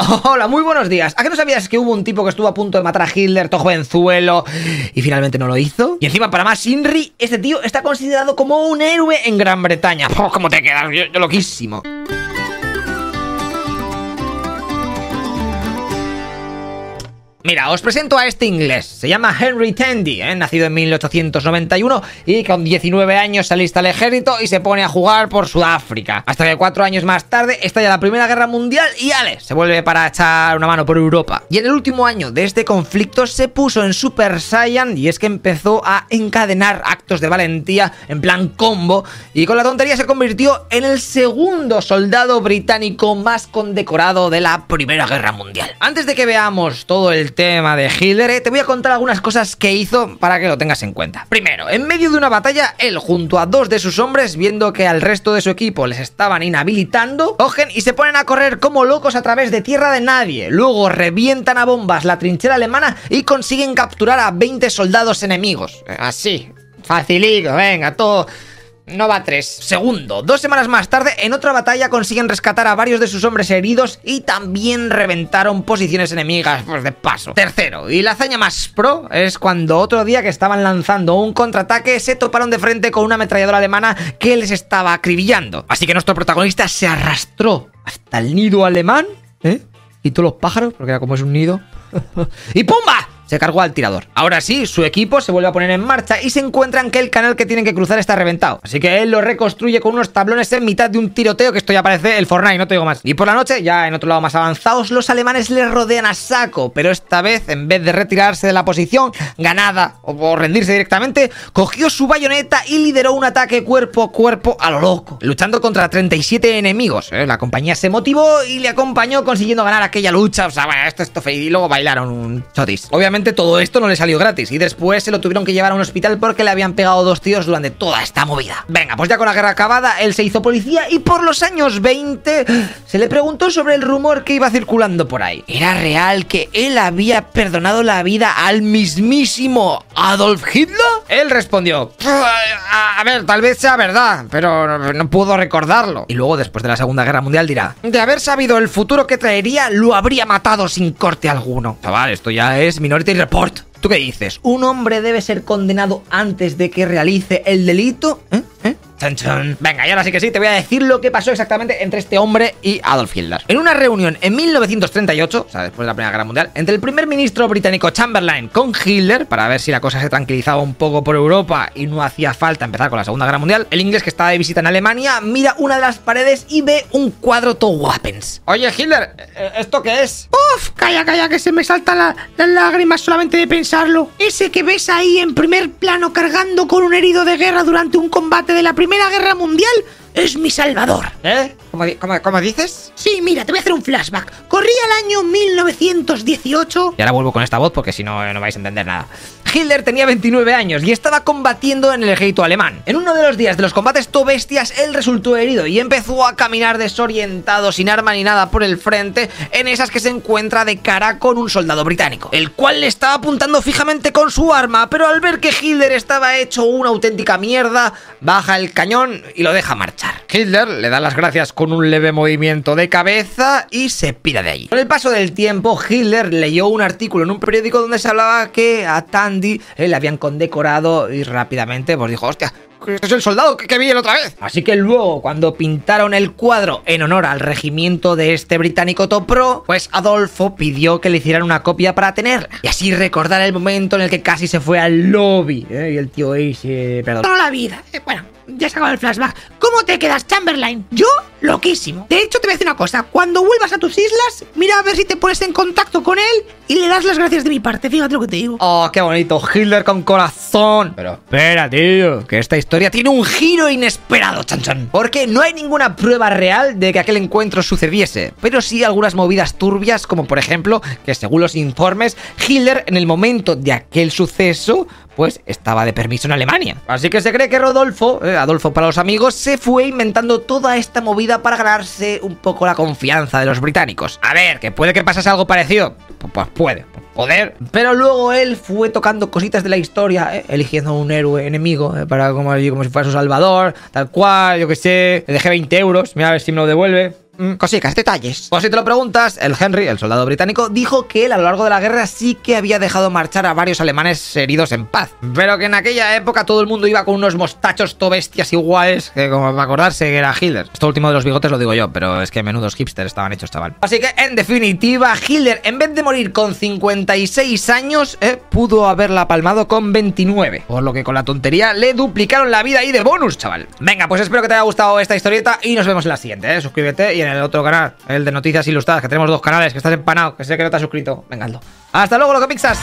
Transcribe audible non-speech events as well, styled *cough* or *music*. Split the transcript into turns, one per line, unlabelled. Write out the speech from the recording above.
Hola, muy buenos días. ¿A qué no sabías que hubo un tipo que estuvo a punto de matar a Hitler, Tojovenzuelo, y finalmente no lo hizo? Y encima, para más Inri, este tío está considerado como un héroe en Gran Bretaña. *laughs* Oh, ¿Cómo te quedas? Yo loquísimo. Mira, os presento a este inglés. Se llama Henry Tandy, ¿eh? nacido en 1891 y con 19 años se alista al ejército y se pone a jugar por Sudáfrica. Hasta que cuatro años más tarde estalla la Primera Guerra Mundial y Ale se vuelve para echar una mano por Europa. Y en el último año de este conflicto se puso en Super Saiyan y es que empezó a encadenar actos de valentía en plan combo y con la tontería se convirtió en el segundo soldado británico más condecorado de la Primera Guerra Mundial. Antes de que veamos todo el tema de Hitler, eh, te voy a contar algunas cosas que hizo para que lo tengas en cuenta. Primero, en medio de una batalla, él junto a dos de sus hombres, viendo que al resto de su equipo les estaban inhabilitando, cogen y se ponen a correr como locos a través de tierra de nadie. Luego revientan a bombas la trinchera alemana y consiguen capturar a 20 soldados enemigos. Así, facilito, venga, todo no va tres. Segundo, dos semanas más tarde, en otra batalla consiguen rescatar a varios de sus hombres heridos y también reventaron posiciones enemigas, pues de paso. Tercero, y la hazaña más pro es cuando otro día que estaban lanzando un contraataque se toparon de frente con una ametralladora alemana que les estaba acribillando. Así que nuestro protagonista se arrastró hasta el nido alemán, ¿eh? Quitó los pájaros, porque era como es un nido. *laughs* ¡Y ¡pumba! Se cargó al tirador. Ahora sí, su equipo se vuelve a poner en marcha y se encuentran que el canal que tienen que cruzar está reventado. Así que él lo reconstruye con unos tablones en mitad de un tiroteo que esto ya parece el Fortnite, no te digo más. Y por la noche, ya en otro lado más avanzados, los alemanes le rodean a saco, pero esta vez, en vez de retirarse de la posición ganada o rendirse directamente, cogió su bayoneta y lideró un ataque cuerpo a cuerpo a lo loco, luchando contra 37 enemigos. ¿eh? La compañía se motivó y le acompañó consiguiendo ganar aquella lucha. O sea, bueno, esto, esto, y luego bailaron un chotis. Obviamente todo esto no le salió gratis y después se lo tuvieron que llevar a un hospital porque le habían pegado dos tíos durante toda esta movida. Venga, pues ya con la guerra acabada, él se hizo policía y por los años 20 se le preguntó sobre el rumor que iba circulando por ahí. ¿Era real que él había perdonado la vida al mismísimo Adolf Hitler? Él respondió, a, ver, tal vez sea verdad, pero no, puedo recordarlo. Y luego, después de la Segunda Guerra Mundial, dirá, de haber sabido el futuro que traería, lo habría matado sin corte alguno. Chaval, esto ya es Minority Report. ¿Tú qué dices? ¿Un hombre debe ser condenado antes de que realice el delito? ¿Eh? ¿Eh? Venga, y ahora sí que sí, te voy a decir lo que pasó exactamente entre este hombre y Adolf Hitler. En una reunión en 1938, o sea, después de la Primera Guerra Mundial, entre el primer ministro británico Chamberlain con Hitler, para ver si la cosa se tranquilizaba un poco por Europa y no hacía falta empezar con la Segunda Guerra Mundial, el inglés que estaba de visita en Alemania mira una de las paredes y ve un cuadro to weapons. Oye, Hitler, ¿e-, ¿esto qué es?
Uf, calla, calla, que se me saltan la, las lágrimas solamente de pensarlo. Ese que ves ahí en primer plano cargando con un herido de guerra durante un combate de la Primera Primera Guerra Mundial es mi salvador.
¿Eh? ¿Cómo, dices?
Sí, mira, te voy a hacer un flashback. Corría el año 1918.
Y ahora vuelvo con esta voz porque si no, no vais a entender nada. Hitler tenía 29 años y estaba combatiendo en el ejército alemán. En uno de los días de los combates to bestias, él resultó herido y empezó a caminar desorientado, sin arma ni nada por el frente, en esas que se encuentra de cara con un soldado británico, el cual le estaba apuntando fijamente con su arma, pero al ver que Hitler estaba hecho una auténtica mierda, baja el cañón y lo deja marchar. Hitler le da las gracias con un leve movimiento de cabeza y se pira de allí. Con el paso del tiempo, Hitler leyó un artículo en un periódico donde se hablaba que a Tandy le habían condecorado y rápidamente pues dijo, hostia, este es el soldado que, que vi otra vez. Así que luego, cuando pintaron el cuadro en honor al regimiento de este británico Topro, pues Adolfo pidió que le hicieran una copia para tener y así recordar el momento en el que casi se fue al lobby. ¿eh? Y el tío ese, perdón.
Toda la vida. Eh, bueno, ya se acabó el flashback. ¿Cómo te quedas, Chamberlain? Yo, loquísimo. De hecho, te voy a decir una cosa. Cuando vuelvas a tus islas, mira a ver si te pones en contacto con él y le das las gracias de mi parte. Fíjate lo que te digo.
Oh, qué bonito. Hitler con corazón. Pero espera, tío, que esta historia tiene un giro inesperado, chan chan. Porque no hay ninguna prueba real de que aquel encuentro sucediese, pero sí algunas movidas turbias, como por ejemplo que según los informes, Hitler en el momento de aquel suceso pues estaba de permiso en Alemania. Así que se cree que Rodolfo, eh, Adolfo para los amigos, se fue inventando toda esta movida para ganarse un poco la confianza de los británicos. A ver, que puede que pasase algo parecido. Pues puede, poder. Pero luego él fue tocando cositas de la historia, eh, eligiendo un héroe enemigo eh, para como, como si fuera su salvador, tal cual, yo que sé. Le dejé 20 euros, mira a ver si me lo devuelve. Mm, cositas, detalles. Pues si te lo preguntas, el Henry, el soldado británico, dijo que él a lo largo de la guerra sí que había dejado marchar a varios alemanes heridos en paz. Pero que en aquella época todo el mundo iba con unos mostachos to bestias iguales, que como para acordarse que era Hitler. Esto último de los bigotes lo digo yo, pero es que menudos hipsters estaban hechos, chaval. Así que, en definitiva, Hitler, en vez de morir con 56 años, eh, pudo haberla palmado con 29. Por lo que con la tontería le duplicaron la vida ahí de bonus, chaval. Venga, pues espero que te haya gustado esta historieta y nos vemos en la siguiente, ¿eh? Suscríbete y el otro canal, el de Noticias Ilustradas, que tenemos dos canales, que estás empanado, que sé que no te has suscrito. Venga, Aldo. Hasta luego, lo que pixas.